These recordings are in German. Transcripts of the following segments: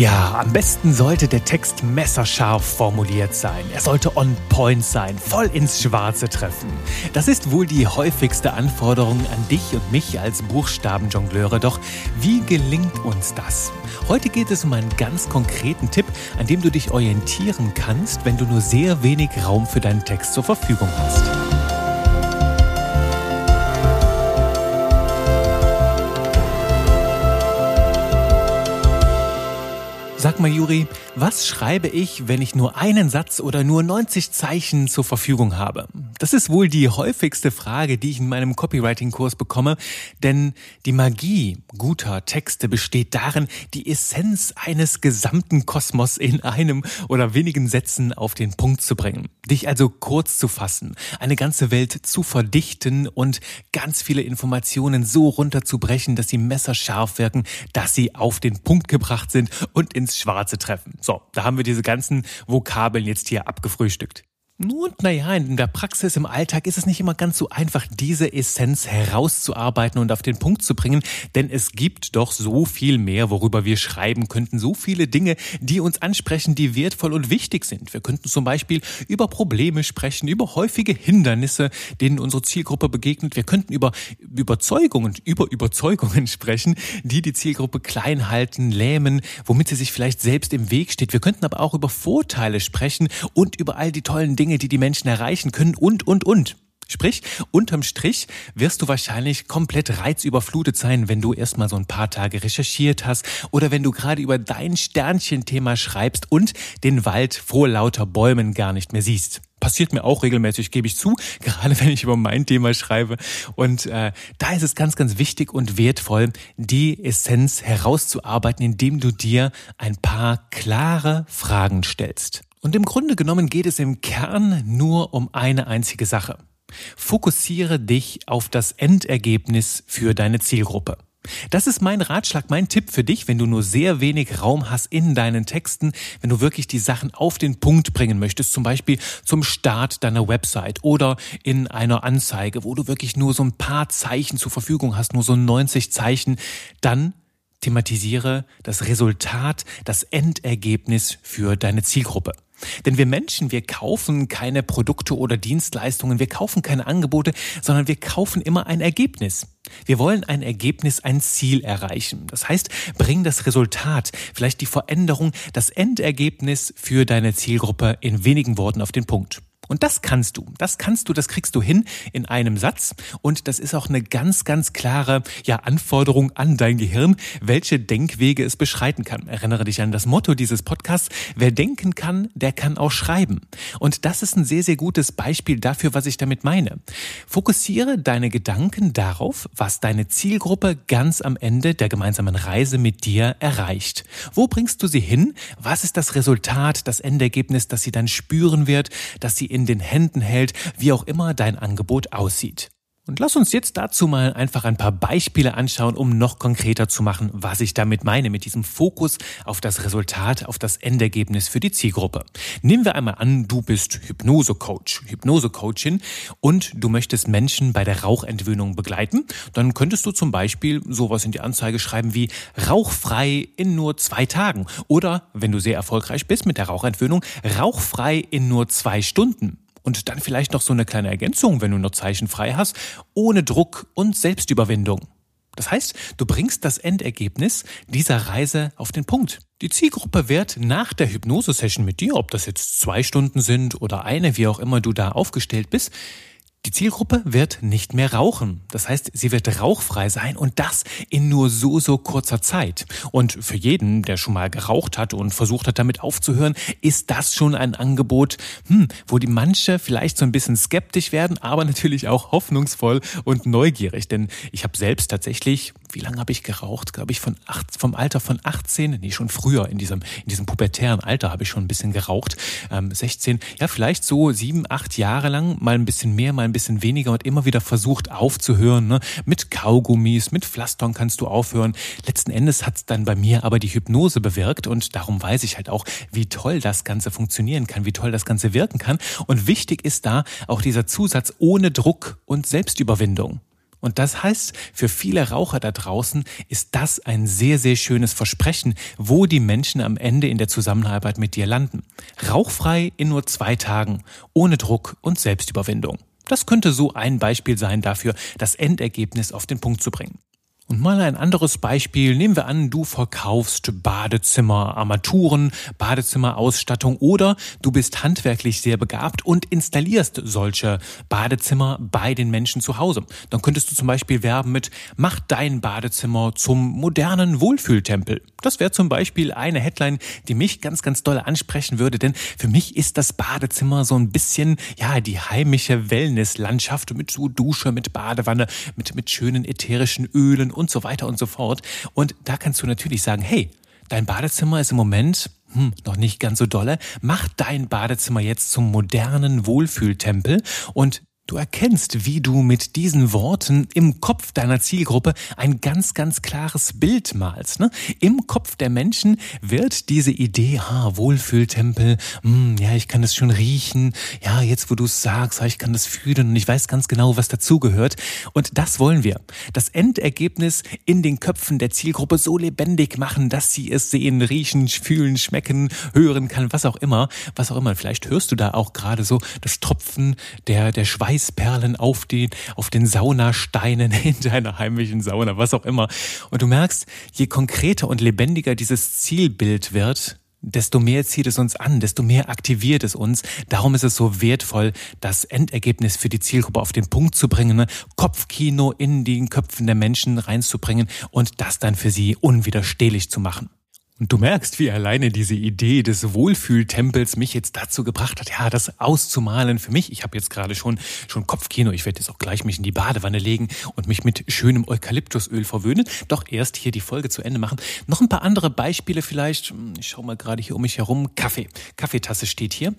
Ja, am besten sollte der Text messerscharf formuliert sein. Er sollte on point sein, voll ins Schwarze treffen. Das ist wohl die häufigste Anforderung an dich und mich als Buchstabenjongleure. Doch wie gelingt uns das? Heute geht es um einen ganz konkreten Tipp, an dem du dich orientieren kannst, wenn du nur sehr wenig Raum für deinen Text zur Verfügung hast. Sag mal, Juri, was schreibe ich, wenn ich nur einen Satz oder nur 90 Zeichen zur Verfügung habe? Das ist wohl die häufigste Frage, die ich in meinem Copywriting-Kurs bekomme, denn die Magie guter Texte besteht darin, die Essenz eines gesamten Kosmos in einem oder wenigen Sätzen auf den Punkt zu bringen. Dich also kurz zu fassen, eine ganze Welt zu verdichten und ganz viele Informationen so runterzubrechen, dass sie messerscharf wirken, dass sie auf den Punkt gebracht sind und ins Schwarze treffen. So, da haben wir diese ganzen Vokabeln jetzt hier abgefrühstückt. Und naja, in der Praxis, im Alltag ist es nicht immer ganz so einfach, diese Essenz herauszuarbeiten und auf den Punkt zu bringen, denn es gibt doch so viel mehr, worüber wir schreiben könnten, so viele Dinge, die uns ansprechen, die wertvoll und wichtig sind. Wir könnten zum Beispiel über Probleme sprechen, über häufige Hindernisse, denen unsere Zielgruppe begegnet. Wir könnten über Überzeugungen, über Überzeugungen sprechen, die die Zielgruppe klein halten, lähmen, womit sie sich vielleicht selbst im Weg steht. Wir könnten aber auch über Vorteile sprechen und über all die tollen Dinge, Dinge, die die Menschen erreichen können und, und, und. Sprich, unterm Strich wirst du wahrscheinlich komplett reizüberflutet sein, wenn du erstmal so ein paar Tage recherchiert hast oder wenn du gerade über dein Sternchenthema schreibst und den Wald vor lauter Bäumen gar nicht mehr siehst. Passiert mir auch regelmäßig, gebe ich zu, gerade wenn ich über mein Thema schreibe. Und äh, da ist es ganz, ganz wichtig und wertvoll, die Essenz herauszuarbeiten, indem du dir ein paar klare Fragen stellst. Und im Grunde genommen geht es im Kern nur um eine einzige Sache. Fokussiere dich auf das Endergebnis für deine Zielgruppe. Das ist mein Ratschlag, mein Tipp für dich, wenn du nur sehr wenig Raum hast in deinen Texten, wenn du wirklich die Sachen auf den Punkt bringen möchtest, zum Beispiel zum Start deiner Website oder in einer Anzeige, wo du wirklich nur so ein paar Zeichen zur Verfügung hast, nur so 90 Zeichen, dann thematisiere das Resultat, das Endergebnis für deine Zielgruppe. Denn wir Menschen, wir kaufen keine Produkte oder Dienstleistungen, wir kaufen keine Angebote, sondern wir kaufen immer ein Ergebnis. Wir wollen ein Ergebnis, ein Ziel erreichen. Das heißt, bring das Resultat, vielleicht die Veränderung, das Endergebnis für deine Zielgruppe in wenigen Worten auf den Punkt. Und das kannst du. Das kannst du, das kriegst du hin in einem Satz. Und das ist auch eine ganz, ganz klare ja, Anforderung an dein Gehirn, welche Denkwege es beschreiten kann. Erinnere dich an das Motto dieses Podcasts. Wer denken kann, der kann auch schreiben. Und das ist ein sehr, sehr gutes Beispiel dafür, was ich damit meine. Fokussiere deine Gedanken darauf, was deine Zielgruppe ganz am Ende der gemeinsamen Reise mit dir erreicht. Wo bringst du sie hin? Was ist das Resultat, das Endergebnis, das sie dann spüren wird, dass sie in in den Händen hält, wie auch immer dein Angebot aussieht. Und lass uns jetzt dazu mal einfach ein paar Beispiele anschauen, um noch konkreter zu machen, was ich damit meine, mit diesem Fokus auf das Resultat, auf das Endergebnis für die Zielgruppe. Nehmen wir einmal an, du bist Hypnosecoach, Hypnosecoachin und du möchtest Menschen bei der Rauchentwöhnung begleiten. Dann könntest du zum Beispiel sowas in die Anzeige schreiben wie rauchfrei in nur zwei Tagen oder, wenn du sehr erfolgreich bist mit der Rauchentwöhnung, rauchfrei in nur zwei Stunden. Und dann vielleicht noch so eine kleine Ergänzung, wenn du nur Zeichen frei hast, ohne Druck und Selbstüberwindung. Das heißt, du bringst das Endergebnis dieser Reise auf den Punkt. Die Zielgruppe wird nach der Hypnose-Session mit dir, ob das jetzt zwei Stunden sind oder eine, wie auch immer du da aufgestellt bist, die Zielgruppe wird nicht mehr rauchen. Das heißt, sie wird rauchfrei sein und das in nur so, so kurzer Zeit. Und für jeden, der schon mal geraucht hat und versucht hat, damit aufzuhören, ist das schon ein Angebot, hm, wo die manche vielleicht so ein bisschen skeptisch werden, aber natürlich auch hoffnungsvoll und neugierig. Denn ich habe selbst tatsächlich, wie lange habe ich geraucht? Glaube ich, von acht, vom Alter von 18, nee, schon früher, in diesem, in diesem pubertären Alter habe ich schon ein bisschen geraucht. Ähm, 16, ja, vielleicht so sieben, acht Jahre lang, mal ein bisschen mehr, mal ein bisschen weniger und immer wieder versucht aufzuhören. Ne? Mit Kaugummis, mit Pflastern kannst du aufhören. Letzten Endes hat es dann bei mir aber die Hypnose bewirkt und darum weiß ich halt auch, wie toll das Ganze funktionieren kann, wie toll das Ganze wirken kann. Und wichtig ist da auch dieser Zusatz ohne Druck und Selbstüberwindung. Und das heißt, für viele Raucher da draußen ist das ein sehr, sehr schönes Versprechen, wo die Menschen am Ende in der Zusammenarbeit mit dir landen. Rauchfrei in nur zwei Tagen, ohne Druck und Selbstüberwindung. Das könnte so ein Beispiel sein dafür, das Endergebnis auf den Punkt zu bringen. Und mal ein anderes Beispiel. Nehmen wir an, du verkaufst Badezimmerarmaturen, Badezimmerausstattung oder du bist handwerklich sehr begabt und installierst solche Badezimmer bei den Menschen zu Hause. Dann könntest du zum Beispiel werben mit Mach dein Badezimmer zum modernen Wohlfühltempel. Das wäre zum Beispiel eine Headline, die mich ganz, ganz doll ansprechen würde, denn für mich ist das Badezimmer so ein bisschen, ja, die heimische Wellnesslandschaft mit so Dusche, mit Badewanne, mit, mit schönen ätherischen Ölen und so weiter und so fort. Und da kannst du natürlich sagen, hey, dein Badezimmer ist im Moment hm, noch nicht ganz so dolle. Mach dein Badezimmer jetzt zum modernen Wohlfühltempel und Du erkennst, wie du mit diesen Worten im Kopf deiner Zielgruppe ein ganz, ganz klares Bild malst. Ne? Im Kopf der Menschen wird diese Idee, ha, Wohlfühltempel, hm, ja, ich kann das schon riechen, ja, jetzt wo du es sagst, ich kann das fühlen und ich weiß ganz genau, was dazugehört. Und das wollen wir. Das Endergebnis in den Köpfen der Zielgruppe so lebendig machen, dass sie es sehen, riechen, fühlen, schmecken, hören kann, was auch immer, was auch immer. Vielleicht hörst du da auch gerade so das Tropfen der, der Schweiß Eisperlen auf den, auf den Saunasteinen in deiner heimischen Sauna, was auch immer. Und du merkst, je konkreter und lebendiger dieses Zielbild wird, desto mehr zieht es uns an, desto mehr aktiviert es uns. Darum ist es so wertvoll, das Endergebnis für die Zielgruppe auf den Punkt zu bringen, ne? Kopfkino in den Köpfen der Menschen reinzubringen und das dann für sie unwiderstehlich zu machen. Und du merkst, wie alleine diese Idee des Wohlfühltempels mich jetzt dazu gebracht hat, ja, das auszumalen für mich. Ich habe jetzt gerade schon schon Kopfkino. Ich werde jetzt auch gleich mich in die Badewanne legen und mich mit schönem Eukalyptusöl verwöhnen. Doch erst hier die Folge zu Ende machen. Noch ein paar andere Beispiele vielleicht. Ich schaue mal gerade hier um mich herum. Kaffee. Kaffeetasse steht hier.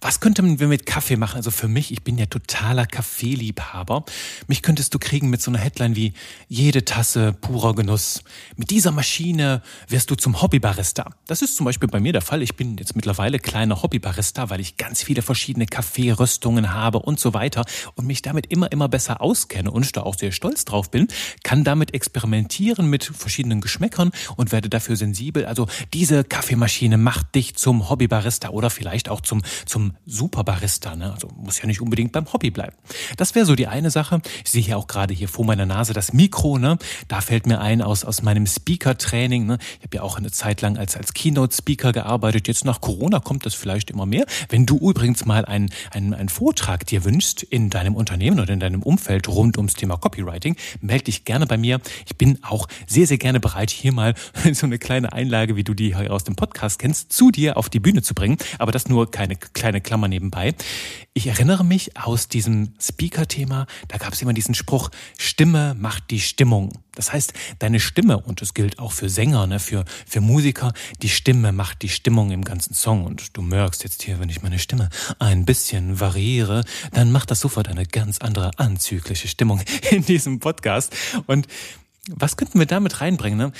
Was könnten wir mit Kaffee machen? Also für mich, ich bin ja totaler Kaffeeliebhaber. Mich könntest du kriegen mit so einer Headline wie jede Tasse purer Genuss. Mit dieser Maschine wirst du zum Hobby Hobbybarista. Das ist zum Beispiel bei mir der Fall. Ich bin jetzt mittlerweile kleiner Hobbybarista, weil ich ganz viele verschiedene Kaffeeröstungen habe und so weiter und mich damit immer, immer besser auskenne und da auch sehr stolz drauf bin, kann damit experimentieren mit verschiedenen Geschmäckern und werde dafür sensibel. Also diese Kaffeemaschine macht dich zum Hobbybarista oder vielleicht auch zum, zum Superbarista. Ne? Also muss ja nicht unbedingt beim Hobby bleiben. Das wäre so die eine Sache. Ich sehe hier auch gerade hier vor meiner Nase das Mikro. Ne? Da fällt mir ein aus, aus meinem Speaker-Training. Ne? Ich habe ja auch eine Zeit Zeit lang als, als Keynote-Speaker gearbeitet. Jetzt nach Corona kommt das vielleicht immer mehr. Wenn du übrigens mal einen, einen, einen Vortrag dir wünschst in deinem Unternehmen oder in deinem Umfeld rund ums Thema Copywriting, melde dich gerne bei mir. Ich bin auch sehr, sehr gerne bereit, hier mal so eine kleine Einlage, wie du die aus dem Podcast kennst, zu dir auf die Bühne zu bringen. Aber das nur keine kleine Klammer nebenbei. Ich erinnere mich aus diesem Speaker-Thema, da gab es immer diesen Spruch, Stimme macht die Stimmung. Das heißt, deine Stimme, und das gilt auch für Sänger, ne, für, für Musiker, die Stimme macht die Stimmung im ganzen Song. Und du merkst jetzt hier, wenn ich meine Stimme ein bisschen variiere, dann macht das sofort eine ganz andere anzügliche Stimmung in diesem Podcast. Und was könnten wir damit reinbringen? Ne?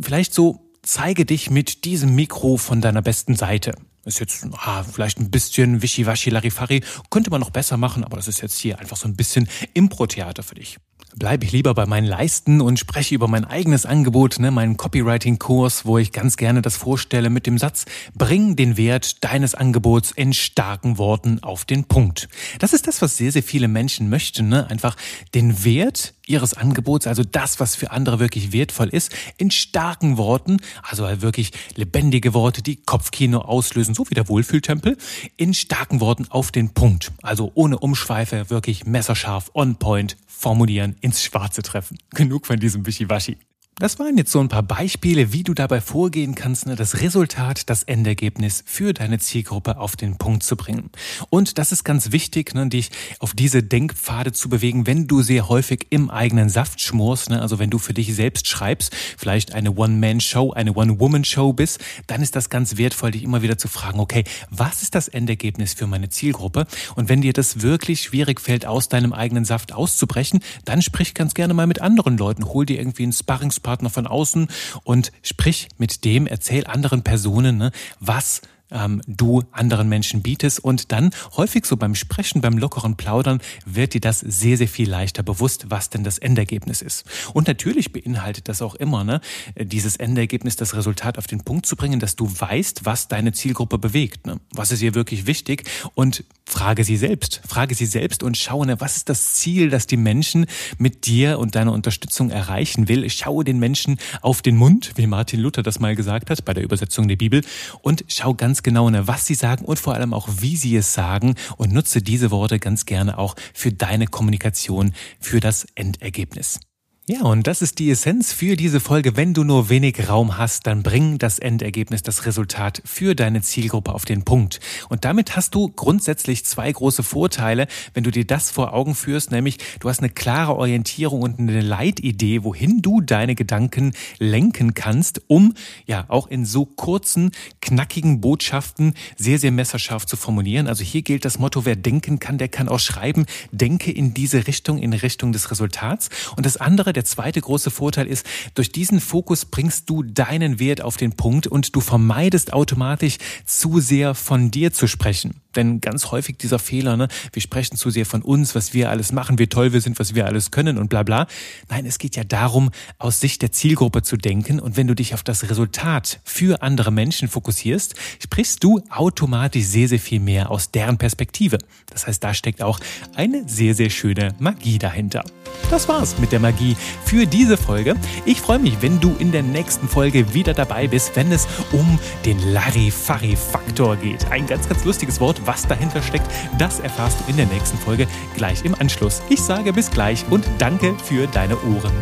Vielleicht so, zeige dich mit diesem Mikro von deiner besten Seite. Ist jetzt ah, vielleicht ein bisschen wischiwaschi Larifari, könnte man noch besser machen, aber das ist jetzt hier einfach so ein bisschen Impro-Theater für dich bleibe ich lieber bei meinen Leisten und spreche über mein eigenes Angebot, ne, meinen Copywriting-Kurs, wo ich ganz gerne das vorstelle mit dem Satz, bring den Wert deines Angebots in starken Worten auf den Punkt. Das ist das, was sehr, sehr viele Menschen möchten, ne? einfach den Wert ihres Angebots, also das, was für andere wirklich wertvoll ist, in starken Worten, also wirklich lebendige Worte, die Kopfkino auslösen, so wie der Wohlfühltempel, in starken Worten auf den Punkt. Also ohne Umschweife, wirklich messerscharf, on point, formulieren, ins Schwarze treffen. Genug von diesem Wischiwaschi. Das waren jetzt so ein paar Beispiele, wie du dabei vorgehen kannst, ne, das Resultat, das Endergebnis für deine Zielgruppe auf den Punkt zu bringen. Und das ist ganz wichtig, ne, dich auf diese Denkpfade zu bewegen, wenn du sehr häufig im eigenen Saft schmorst, ne, also wenn du für dich selbst schreibst, vielleicht eine One-Man-Show, eine One-Woman-Show bist, dann ist das ganz wertvoll, dich immer wieder zu fragen, okay, was ist das Endergebnis für meine Zielgruppe? Und wenn dir das wirklich schwierig fällt, aus deinem eigenen Saft auszubrechen, dann sprich ganz gerne mal mit anderen Leuten, hol dir irgendwie einen Sparrings Gesprächspartner von außen. Und sprich mit dem, erzähl anderen Personen, ne, was ähm, du anderen Menschen bietest und dann häufig so beim Sprechen, beim lockeren Plaudern wird dir das sehr, sehr viel leichter bewusst, was denn das Endergebnis ist. Und natürlich beinhaltet das auch immer, ne, dieses Endergebnis, das Resultat auf den Punkt zu bringen, dass du weißt, was deine Zielgruppe bewegt. Ne? Was ist ihr wirklich wichtig? Und frage sie selbst. Frage sie selbst und schaue, ne, was ist das Ziel, das die Menschen mit dir und deiner Unterstützung erreichen will. Schaue den Menschen auf den Mund, wie Martin Luther das mal gesagt hat bei der Übersetzung der Bibel und schau ganz genau, ne, was sie sagen und vor allem auch, wie sie es sagen und nutze diese Worte ganz gerne auch für deine Kommunikation, für das Endergebnis. Ja, und das ist die Essenz für diese Folge. Wenn du nur wenig Raum hast, dann bring das Endergebnis, das Resultat für deine Zielgruppe auf den Punkt. Und damit hast du grundsätzlich zwei große Vorteile, wenn du dir das vor Augen führst, nämlich du hast eine klare Orientierung und eine Leitidee, wohin du deine Gedanken lenken kannst, um ja auch in so kurzen, knackigen Botschaften sehr, sehr messerscharf zu formulieren. Also hier gilt das Motto, wer denken kann, der kann auch schreiben. Denke in diese Richtung, in Richtung des Resultats. Und das andere, der zweite große Vorteil ist, durch diesen Fokus bringst du deinen Wert auf den Punkt und du vermeidest automatisch zu sehr von dir zu sprechen. Denn ganz häufig dieser Fehler, ne, wir sprechen zu sehr von uns, was wir alles machen, wie toll wir sind, was wir alles können und bla bla. Nein, es geht ja darum, aus Sicht der Zielgruppe zu denken. Und wenn du dich auf das Resultat für andere Menschen fokussierst, sprichst du automatisch sehr, sehr viel mehr aus deren Perspektive. Das heißt, da steckt auch eine sehr, sehr schöne Magie dahinter. Das war's mit der Magie für diese Folge. Ich freue mich, wenn du in der nächsten Folge wieder dabei bist, wenn es um den Larifari-Faktor geht. Ein ganz, ganz lustiges Wort, was dahinter steckt, das erfährst du in der nächsten Folge gleich im Anschluss. Ich sage bis gleich und danke für deine Ohren.